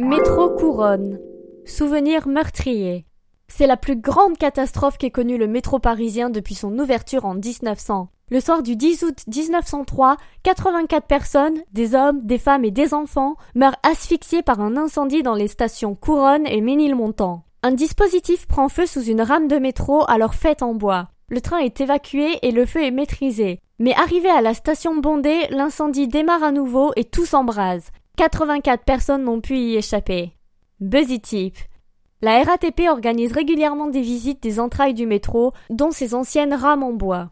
Métro Couronne. Souvenir meurtrier. C'est la plus grande catastrophe qu'ait connue le métro parisien depuis son ouverture en 1900. Le soir du 10 août 1903, 84 personnes, des hommes, des femmes et des enfants, meurent asphyxiés par un incendie dans les stations Couronne et Ménilmontant. Un dispositif prend feu sous une rame de métro alors faite en bois. Le train est évacué et le feu est maîtrisé. Mais arrivé à la station bondée, l'incendie démarre à nouveau et tout s'embrase. 84 personnes n'ont pu y échapper. Buzzy Tip. La RATP organise régulièrement des visites des entrailles du métro, dont ses anciennes rames en bois.